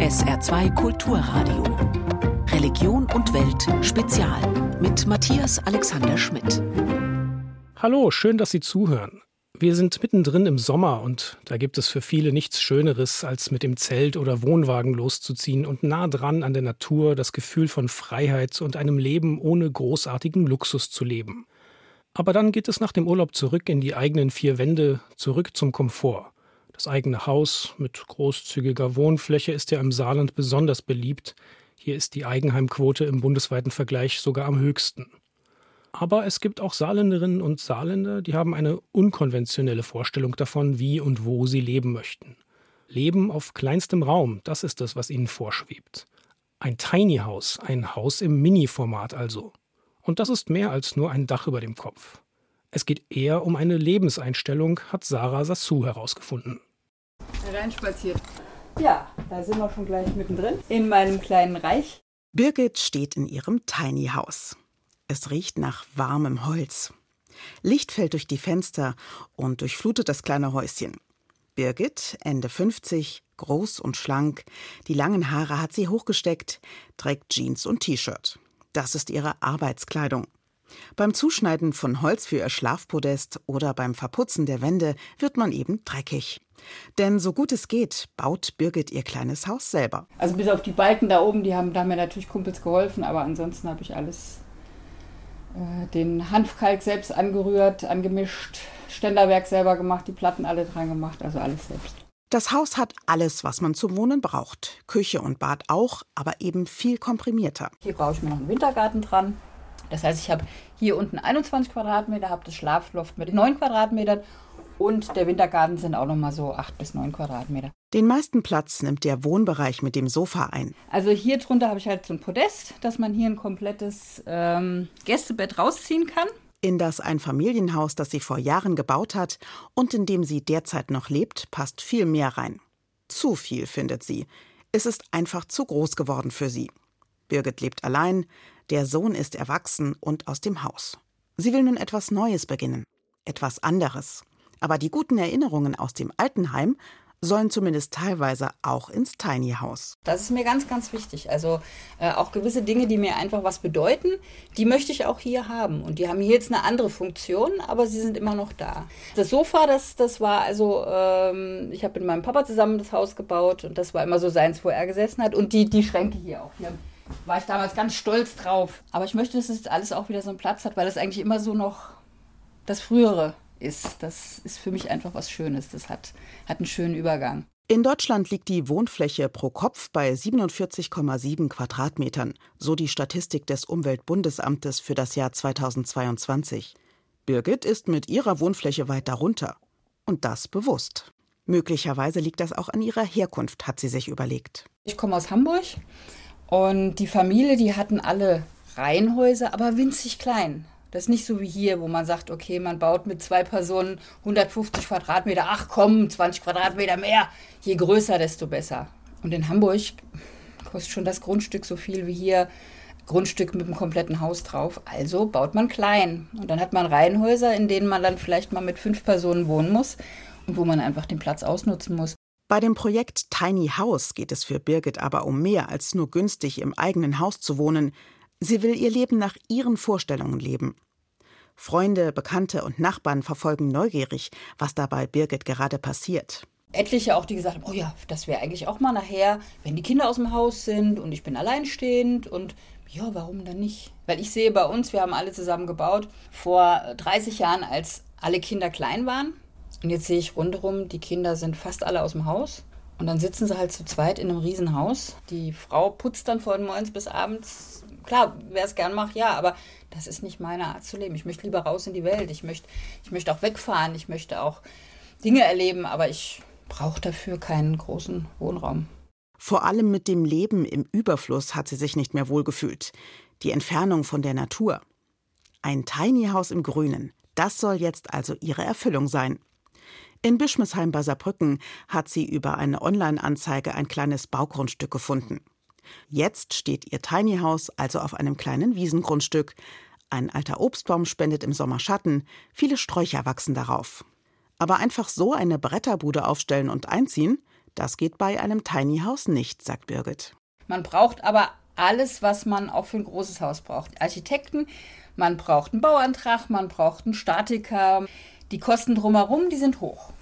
SR2 Kulturradio. Religion und Welt Spezial mit Matthias Alexander Schmidt. Hallo, schön, dass Sie zuhören. Wir sind mittendrin im Sommer und da gibt es für viele nichts Schöneres, als mit dem Zelt oder Wohnwagen loszuziehen und nah dran an der Natur das Gefühl von Freiheit und einem Leben ohne großartigen Luxus zu leben. Aber dann geht es nach dem Urlaub zurück in die eigenen vier Wände, zurück zum Komfort. Das eigene Haus mit großzügiger Wohnfläche ist ja im Saarland besonders beliebt. Hier ist die Eigenheimquote im bundesweiten Vergleich sogar am höchsten. Aber es gibt auch Saarländerinnen und Saarländer, die haben eine unkonventionelle Vorstellung davon, wie und wo sie leben möchten. Leben auf kleinstem Raum, das ist es, was ihnen vorschwebt. Ein Tiny House, ein Haus im Mini-Format also. Und das ist mehr als nur ein Dach über dem Kopf. Es geht eher um eine Lebenseinstellung, hat Sarah Sassou herausgefunden. Reinspaziert. Ja, da sind wir schon gleich mittendrin in meinem kleinen Reich. Birgit steht in ihrem Tiny House. Es riecht nach warmem Holz. Licht fällt durch die Fenster und durchflutet das kleine Häuschen. Birgit, Ende 50, groß und schlank, die langen Haare hat sie hochgesteckt, trägt Jeans und T-Shirt. Das ist ihre Arbeitskleidung. Beim Zuschneiden von Holz für ihr Schlafpodest oder beim Verputzen der Wände wird man eben dreckig. Denn so gut es geht, baut Birgit ihr kleines Haus selber. Also bis auf die Balken da oben, die haben da mir natürlich Kumpels geholfen, aber ansonsten habe ich alles äh, den Hanfkalk selbst angerührt, angemischt, Ständerwerk selber gemacht, die Platten alle dran gemacht, also alles selbst. Das Haus hat alles, was man zum Wohnen braucht. Küche und Bad auch, aber eben viel komprimierter. Hier baue ich mir noch einen Wintergarten dran. Das heißt, ich habe hier unten 21 Quadratmeter, habe das Schlafloft mit 9 Quadratmetern und der Wintergarten sind auch noch mal so 8 bis 9 Quadratmeter. Den meisten Platz nimmt der Wohnbereich mit dem Sofa ein. Also hier drunter habe ich halt so ein Podest, dass man hier ein komplettes ähm, Gästebett rausziehen kann. In das Einfamilienhaus, das sie vor Jahren gebaut hat und in dem sie derzeit noch lebt, passt viel mehr rein. Zu viel, findet sie. Es ist einfach zu groß geworden für sie. Birgit lebt allein, der Sohn ist erwachsen und aus dem Haus. Sie will nun etwas Neues beginnen, etwas anderes. Aber die guten Erinnerungen aus dem Altenheim sollen zumindest teilweise auch ins Tiny House. Das ist mir ganz, ganz wichtig. Also äh, auch gewisse Dinge, die mir einfach was bedeuten, die möchte ich auch hier haben. Und die haben hier jetzt eine andere Funktion, aber sie sind immer noch da. Das Sofa, das, das war also, ähm, ich habe mit meinem Papa zusammen das Haus gebaut und das war immer so seins, wo er gesessen hat. Und die, die Schränke hier auch. Hier war ich damals ganz stolz drauf. Aber ich möchte, dass es alles auch wieder so einen Platz hat, weil es eigentlich immer so noch das Frühere ist. Das ist für mich einfach was Schönes. Das hat, hat einen schönen Übergang. In Deutschland liegt die Wohnfläche pro Kopf bei 47,7 Quadratmetern, so die Statistik des Umweltbundesamtes für das Jahr 2022. Birgit ist mit ihrer Wohnfläche weit darunter. Und das bewusst. Möglicherweise liegt das auch an ihrer Herkunft, hat sie sich überlegt. Ich komme aus Hamburg und die Familie, die hatten alle Reihenhäuser, aber winzig klein. Das ist nicht so wie hier, wo man sagt, okay, man baut mit zwei Personen 150 Quadratmeter. Ach komm, 20 Quadratmeter mehr. Je größer, desto besser. Und in Hamburg kostet schon das Grundstück so viel wie hier. Grundstück mit einem kompletten Haus drauf. Also baut man klein. Und dann hat man Reihenhäuser, in denen man dann vielleicht mal mit fünf Personen wohnen muss und wo man einfach den Platz ausnutzen muss. Bei dem Projekt Tiny House geht es für Birgit aber um mehr als nur günstig im eigenen Haus zu wohnen. Sie will ihr Leben nach ihren Vorstellungen leben. Freunde, Bekannte und Nachbarn verfolgen neugierig, was da bei Birgit gerade passiert. Etliche auch, die gesagt haben, oh ja, das wäre eigentlich auch mal nachher, wenn die Kinder aus dem Haus sind und ich bin alleinstehend und ja, warum dann nicht? Weil ich sehe bei uns, wir haben alle zusammen gebaut, vor 30 Jahren, als alle Kinder klein waren. Und jetzt sehe ich rundherum, die Kinder sind fast alle aus dem Haus. Und dann sitzen sie halt zu zweit in einem Riesenhaus. Die Frau putzt dann von morgens bis abends klar, wer es gern macht, ja, aber das ist nicht meine Art zu leben. Ich möchte lieber raus in die Welt. Ich möchte, ich möchte auch wegfahren. Ich möchte auch Dinge erleben, aber ich brauche dafür keinen großen Wohnraum. Vor allem mit dem Leben im Überfluss hat sie sich nicht mehr wohlgefühlt. Die Entfernung von der Natur. Ein Tiny House im Grünen. Das soll jetzt also ihre Erfüllung sein. In Bischmesheim bei Saarbrücken hat sie über eine Online-Anzeige ein kleines Baugrundstück gefunden. Jetzt steht ihr Tiny House also auf einem kleinen Wiesengrundstück. Ein alter Obstbaum spendet im Sommer Schatten, viele Sträucher wachsen darauf. Aber einfach so eine Bretterbude aufstellen und einziehen, Das geht bei einem Tiny House nicht, sagt Birgit. Man braucht aber alles, was man auch für ein großes Haus braucht. Architekten, man braucht einen Bauantrag, man braucht einen Statiker. Die Kosten drumherum, die sind hoch.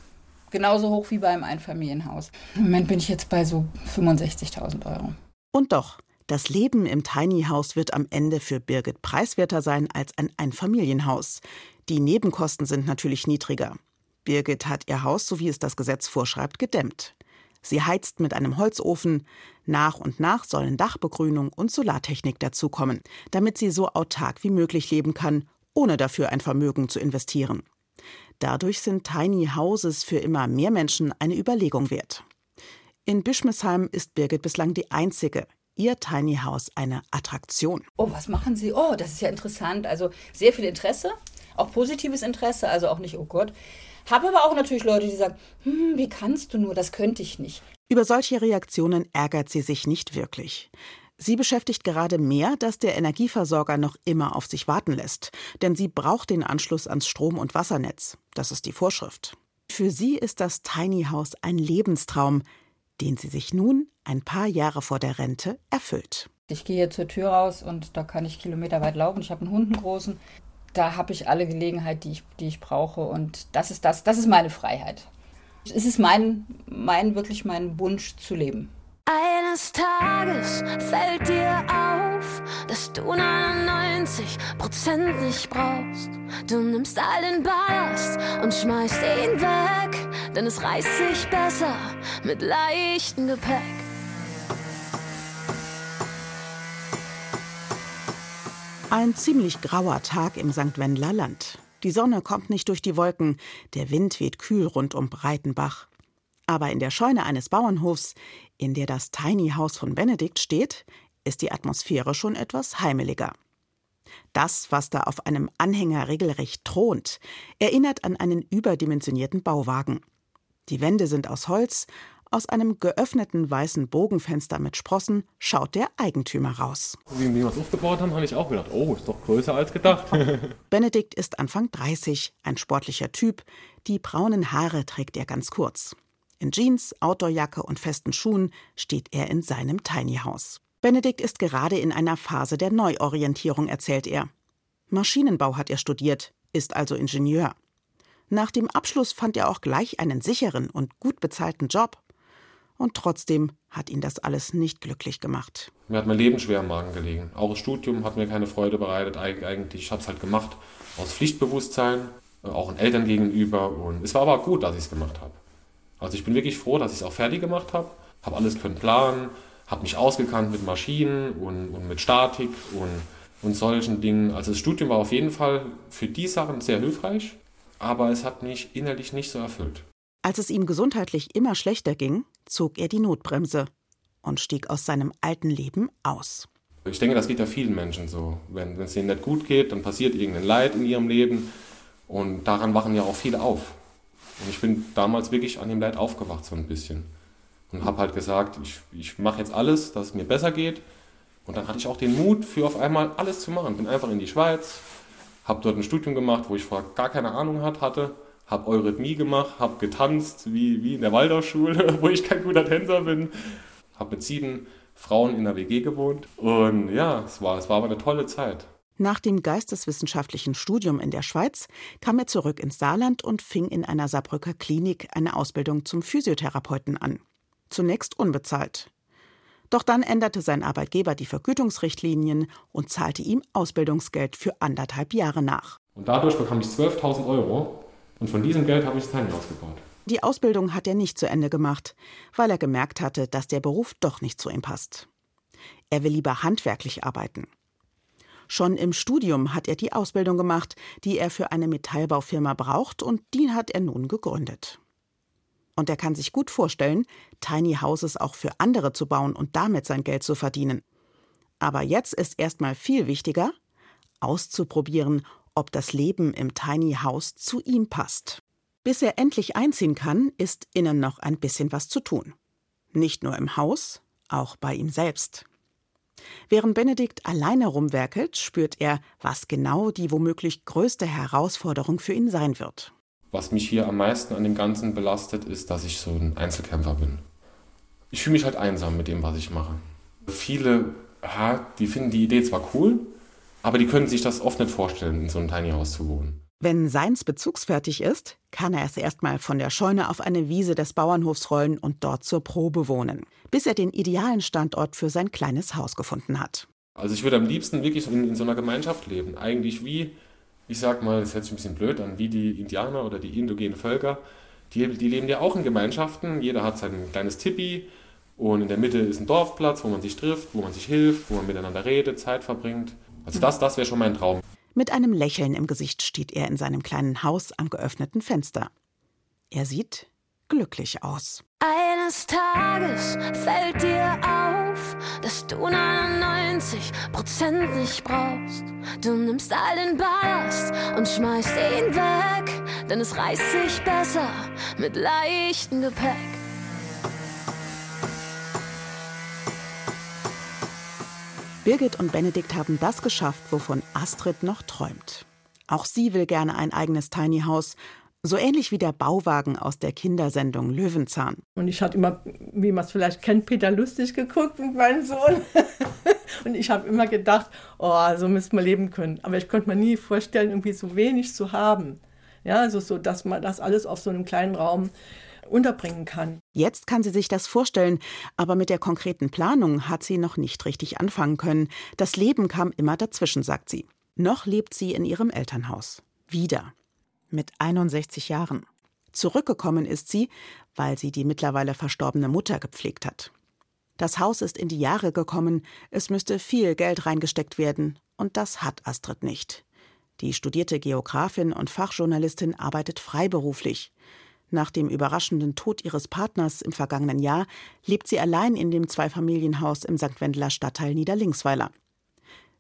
Genauso hoch wie beim Einfamilienhaus. Im Moment bin ich jetzt bei so 65.000 Euro. Und doch, das Leben im Tiny House wird am Ende für Birgit preiswerter sein als ein Einfamilienhaus. Die Nebenkosten sind natürlich niedriger. Birgit hat ihr Haus, so wie es das Gesetz vorschreibt, gedämmt. Sie heizt mit einem Holzofen. Nach und nach sollen Dachbegrünung und Solartechnik dazukommen, damit sie so autark wie möglich leben kann, ohne dafür ein Vermögen zu investieren. Dadurch sind Tiny Houses für immer mehr Menschen eine Überlegung wert. In Bischmesheim ist Birgit bislang die einzige. Ihr Tiny House eine Attraktion. Oh, was machen Sie? Oh, das ist ja interessant. Also sehr viel Interesse, auch positives Interesse, also auch nicht, oh Gott. Habe aber auch natürlich Leute, die sagen, hm, wie kannst du nur, das könnte ich nicht. Über solche Reaktionen ärgert sie sich nicht wirklich. Sie beschäftigt gerade mehr, dass der Energieversorger noch immer auf sich warten lässt, denn sie braucht den Anschluss ans Strom- und Wassernetz. Das ist die Vorschrift. Für sie ist das Tiny House ein Lebenstraum, den sie sich nun, ein paar Jahre vor der Rente, erfüllt. Ich gehe zur Tür raus und da kann ich kilometerweit laufen. Ich habe einen Hund, einen großen. Da habe ich alle Gelegenheit, die ich, die ich brauche. Und das ist das, das ist meine Freiheit. Es ist mein, mein, wirklich mein Wunsch zu leben. Eines Tages fällt dir auf, dass du 99% nicht brauchst. Du nimmst all den Ballast und schmeißt ihn weg, denn es reißt sich besser mit leichtem Gepäck. Ein ziemlich grauer Tag im St. Wendler Land. Die Sonne kommt nicht durch die Wolken, der Wind weht kühl rund um Breitenbach. Aber in der Scheune eines Bauernhofs, in der das Tiny House von Benedikt steht, ist die Atmosphäre schon etwas heimeliger. Das, was da auf einem Anhänger regelrecht thront, erinnert an einen überdimensionierten Bauwagen. Die Wände sind aus Holz, aus einem geöffneten weißen Bogenfenster mit Sprossen schaut der Eigentümer raus. Wie wir es aufgebaut haben, habe ich auch gedacht, oh, ist doch größer als gedacht. Benedikt ist Anfang 30, ein sportlicher Typ. Die braunen Haare trägt er ganz kurz. In Jeans, Outdoorjacke und festen Schuhen steht er in seinem Tiny House. Benedikt ist gerade in einer Phase der Neuorientierung, erzählt er. Maschinenbau hat er studiert, ist also Ingenieur. Nach dem Abschluss fand er auch gleich einen sicheren und gut bezahlten Job. Und trotzdem hat ihn das alles nicht glücklich gemacht. Mir hat mein Leben schwer im Magen gelegen. Auch das Studium hat mir keine Freude bereitet. Eigentlich, ich habe es halt gemacht aus Pflichtbewusstsein, äh, auch den Eltern gegenüber. Und es war aber gut, dass ich es gemacht habe. Also ich bin wirklich froh, dass ich es auch fertig gemacht habe. Habe alles können planen, habe mich ausgekannt mit Maschinen und, und mit Statik und, und solchen Dingen. Also das Studium war auf jeden Fall für die Sachen sehr hilfreich, aber es hat mich innerlich nicht so erfüllt. Als es ihm gesundheitlich immer schlechter ging, zog er die Notbremse und stieg aus seinem alten Leben aus. Ich denke, das geht ja vielen Menschen so. Wenn, wenn es ihnen nicht gut geht, dann passiert irgendein Leid in ihrem Leben und daran wachen ja auch viele auf. Und ich bin damals wirklich an dem Leid aufgewacht so ein bisschen. Und habe halt gesagt, ich, ich mache jetzt alles, dass es mir besser geht. Und dann hatte ich auch den Mut, für auf einmal alles zu machen. Bin einfach in die Schweiz, habe dort ein Studium gemacht, wo ich vorher gar keine Ahnung hatte. Habe Eurythmie gemacht, habe getanzt, wie, wie in der Waldorfschule, wo ich kein guter Tänzer bin. Habe mit sieben Frauen in der WG gewohnt. Und ja, es war, es war aber eine tolle Zeit. Nach dem geisteswissenschaftlichen Studium in der Schweiz kam er zurück ins Saarland und fing in einer Saarbrücker Klinik eine Ausbildung zum Physiotherapeuten an. Zunächst unbezahlt. Doch dann änderte sein Arbeitgeber die Vergütungsrichtlinien und zahlte ihm Ausbildungsgeld für anderthalb Jahre nach. Und dadurch bekam ich 12.000 Euro und von diesem Geld habe ich das Tiny ausgebaut. Die Ausbildung hat er nicht zu Ende gemacht, weil er gemerkt hatte, dass der Beruf doch nicht zu ihm passt. Er will lieber handwerklich arbeiten. Schon im Studium hat er die Ausbildung gemacht, die er für eine Metallbaufirma braucht, und die hat er nun gegründet. Und er kann sich gut vorstellen, Tiny Houses auch für andere zu bauen und damit sein Geld zu verdienen. Aber jetzt ist erstmal viel wichtiger, auszuprobieren, ob das Leben im Tiny House zu ihm passt. Bis er endlich einziehen kann, ist innen noch ein bisschen was zu tun. Nicht nur im Haus, auch bei ihm selbst. Während Benedikt alleine rumwerkelt, spürt er, was genau die womöglich größte Herausforderung für ihn sein wird. Was mich hier am meisten an dem Ganzen belastet, ist, dass ich so ein Einzelkämpfer bin. ich fühle mich halt einsam mit dem, was ich mache. Viele, die finden die Idee zwar cool, aber die können sich das oft nicht vorstellen, in so einem Tiny House zu wohnen. Wenn seins bezugsfertig ist, kann er es erstmal von der Scheune auf eine Wiese des Bauernhofs rollen und dort zur Probe wohnen, bis er den idealen Standort für sein kleines Haus gefunden hat. Also ich würde am liebsten wirklich in, in so einer Gemeinschaft leben. Eigentlich wie, ich sag mal, das hört sich ein bisschen blöd an, wie die Indianer oder die indogenen Völker. Die, die leben ja auch in Gemeinschaften. Jeder hat sein kleines Tipi und in der Mitte ist ein Dorfplatz, wo man sich trifft, wo man sich hilft, wo man miteinander redet, Zeit verbringt. Also das, das wäre schon mein Traum. Mit einem Lächeln im Gesicht steht er in seinem kleinen Haus am geöffneten Fenster. Er sieht glücklich aus. Eines Tages fällt dir auf, dass du 99 Prozent nicht brauchst. Du nimmst all den Ballast und schmeißt ihn weg, denn es reißt sich besser mit leichtem Gepäck. Birgit und Benedikt haben das geschafft, wovon Astrid noch träumt. Auch sie will gerne ein eigenes Tiny House, so ähnlich wie der Bauwagen aus der Kindersendung Löwenzahn. Und ich hatte immer, wie man es vielleicht kennt, Peter Lustig geguckt mit meinem Sohn. und ich habe immer gedacht, oh, so müsste man leben können. Aber ich konnte mir nie vorstellen, irgendwie so wenig zu haben. Ja, also so, dass man das alles auf so einem kleinen Raum unterbringen kann. Jetzt kann sie sich das vorstellen, aber mit der konkreten Planung hat sie noch nicht richtig anfangen können. Das Leben kam immer dazwischen, sagt sie. Noch lebt sie in ihrem Elternhaus. Wieder. Mit 61 Jahren. Zurückgekommen ist sie, weil sie die mittlerweile verstorbene Mutter gepflegt hat. Das Haus ist in die Jahre gekommen, es müsste viel Geld reingesteckt werden, und das hat Astrid nicht. Die studierte Geografin und Fachjournalistin arbeitet freiberuflich. Nach dem überraschenden Tod ihres Partners im vergangenen Jahr lebt sie allein in dem Zweifamilienhaus im St. Wendeler Stadtteil Niederlingsweiler.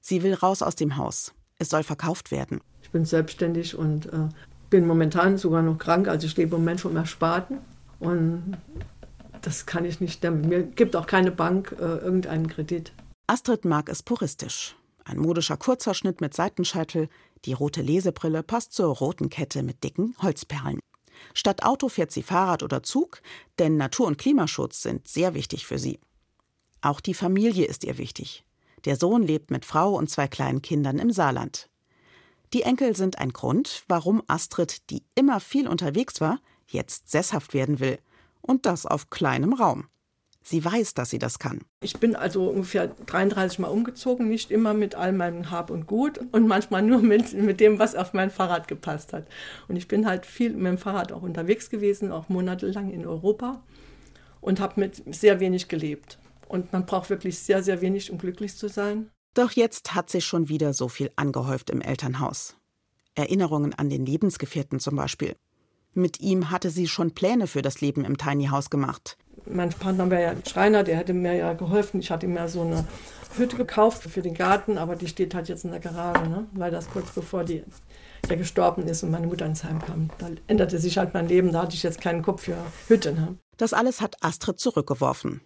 Sie will raus aus dem Haus. Es soll verkauft werden. Ich bin selbstständig und äh, bin momentan sogar noch krank. Also ich lebe im Moment vom Ersparten. Und das kann ich nicht. Mir gibt auch keine Bank äh, irgendeinen Kredit. Astrid mag es puristisch. Ein modischer Kurzhaarschnitt mit Seitenscheitel, die rote Lesebrille passt zur roten Kette mit dicken Holzperlen. Statt Auto fährt sie Fahrrad oder Zug, denn Natur- und Klimaschutz sind sehr wichtig für sie. Auch die Familie ist ihr wichtig. Der Sohn lebt mit Frau und zwei kleinen Kindern im Saarland. Die Enkel sind ein Grund, warum Astrid, die immer viel unterwegs war, jetzt sesshaft werden will. Und das auf kleinem Raum. Sie weiß, dass sie das kann. Ich bin also ungefähr 33 Mal umgezogen, nicht immer mit all meinem Hab und Gut und manchmal nur mit, mit dem, was auf mein Fahrrad gepasst hat. Und ich bin halt viel mit dem Fahrrad auch unterwegs gewesen, auch monatelang in Europa und habe mit sehr wenig gelebt. Und man braucht wirklich sehr, sehr wenig, um glücklich zu sein. Doch jetzt hat sich schon wieder so viel angehäuft im Elternhaus. Erinnerungen an den Lebensgefährten zum Beispiel. Mit ihm hatte sie schon Pläne für das Leben im Tiny House gemacht mein Partner wäre ja ein Schreiner, der hätte mir ja geholfen. Ich hatte ihm ja so eine Hütte gekauft für den Garten, aber die steht halt jetzt in der Garage, ne? weil das kurz bevor die, der gestorben ist und meine Mutter ins Heim kam. Da änderte sich halt mein Leben, da hatte ich jetzt keinen Kopf für Hütte. Ne? Das alles hat Astrid zurückgeworfen.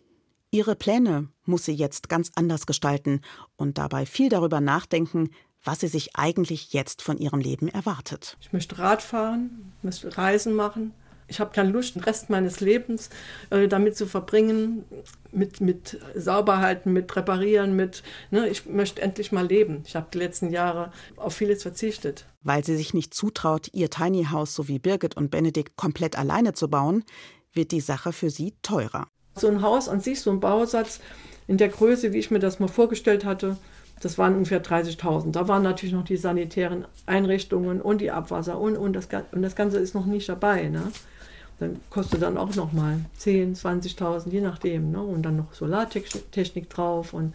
Ihre Pläne muss sie jetzt ganz anders gestalten und dabei viel darüber nachdenken, was sie sich eigentlich jetzt von ihrem Leben erwartet. Ich möchte Rad fahren, möchte Reisen machen, ich habe keine Lust, den Rest meines Lebens äh, damit zu verbringen, mit, mit Sauberhalten, mit Reparieren, mit, ne, ich möchte endlich mal leben. Ich habe die letzten Jahre auf vieles verzichtet. Weil sie sich nicht zutraut, ihr Tiny House so wie Birgit und Benedikt komplett alleine zu bauen, wird die Sache für sie teurer. So ein Haus an sich, so ein Bausatz in der Größe, wie ich mir das mal vorgestellt hatte, das waren ungefähr 30.000. Da waren natürlich noch die sanitären Einrichtungen und die Abwasser und, und, das, und das Ganze ist noch nicht dabei. Ne? dann kostet dann auch nochmal 10, 20.000, je nachdem. Ne? Und dann noch Solartechnik drauf und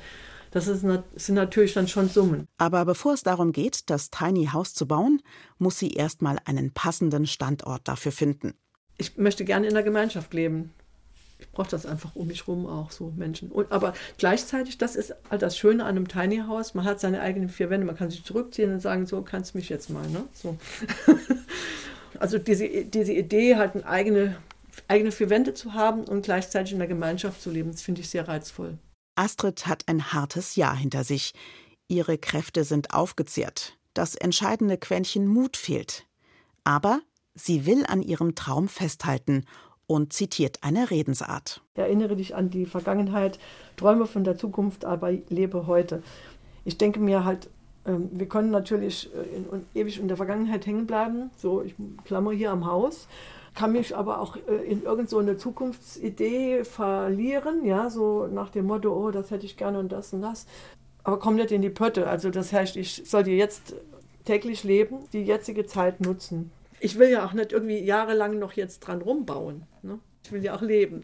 das, ist, sind natürlich dann schon Summen. Aber bevor es darum geht, das Tiny House zu bauen, muss sie erstmal einen passenden Standort dafür finden. Ich möchte gerne in der Gemeinschaft leben. Ich brauche das einfach um mich rum auch so Menschen. Und, aber gleichzeitig, das ist halt das Schöne an einem Tiny House. Man hat seine eigenen vier Wände. Man kann sich zurückziehen und sagen, so kannst du mich jetzt mal. Ne? So. Also diese, diese Idee, halt eine eigene, eigene vier Wände zu haben und gleichzeitig in der Gemeinschaft zu leben, das finde ich sehr reizvoll. Astrid hat ein hartes Jahr hinter sich. Ihre Kräfte sind aufgezehrt. Das entscheidende Quäntchen Mut fehlt. Aber sie will an ihrem Traum festhalten und zitiert eine Redensart. Erinnere dich an die Vergangenheit, träume von der Zukunft, aber lebe heute. Ich denke mir halt, ähm, wir können natürlich äh, in, ewig in der Vergangenheit hängen bleiben. So, ich klammer hier am Haus, kann mich aber auch äh, in irgendeine so Zukunftsidee verlieren, ja, so nach dem Motto, oh, das hätte ich gerne und das und das. Aber komm nicht in die Pötte. Also das heißt, ich soll dir jetzt täglich leben, die jetzige Zeit nutzen. Ich will ja auch nicht irgendwie jahrelang noch jetzt dran rumbauen. Ne? Ich will ja auch leben.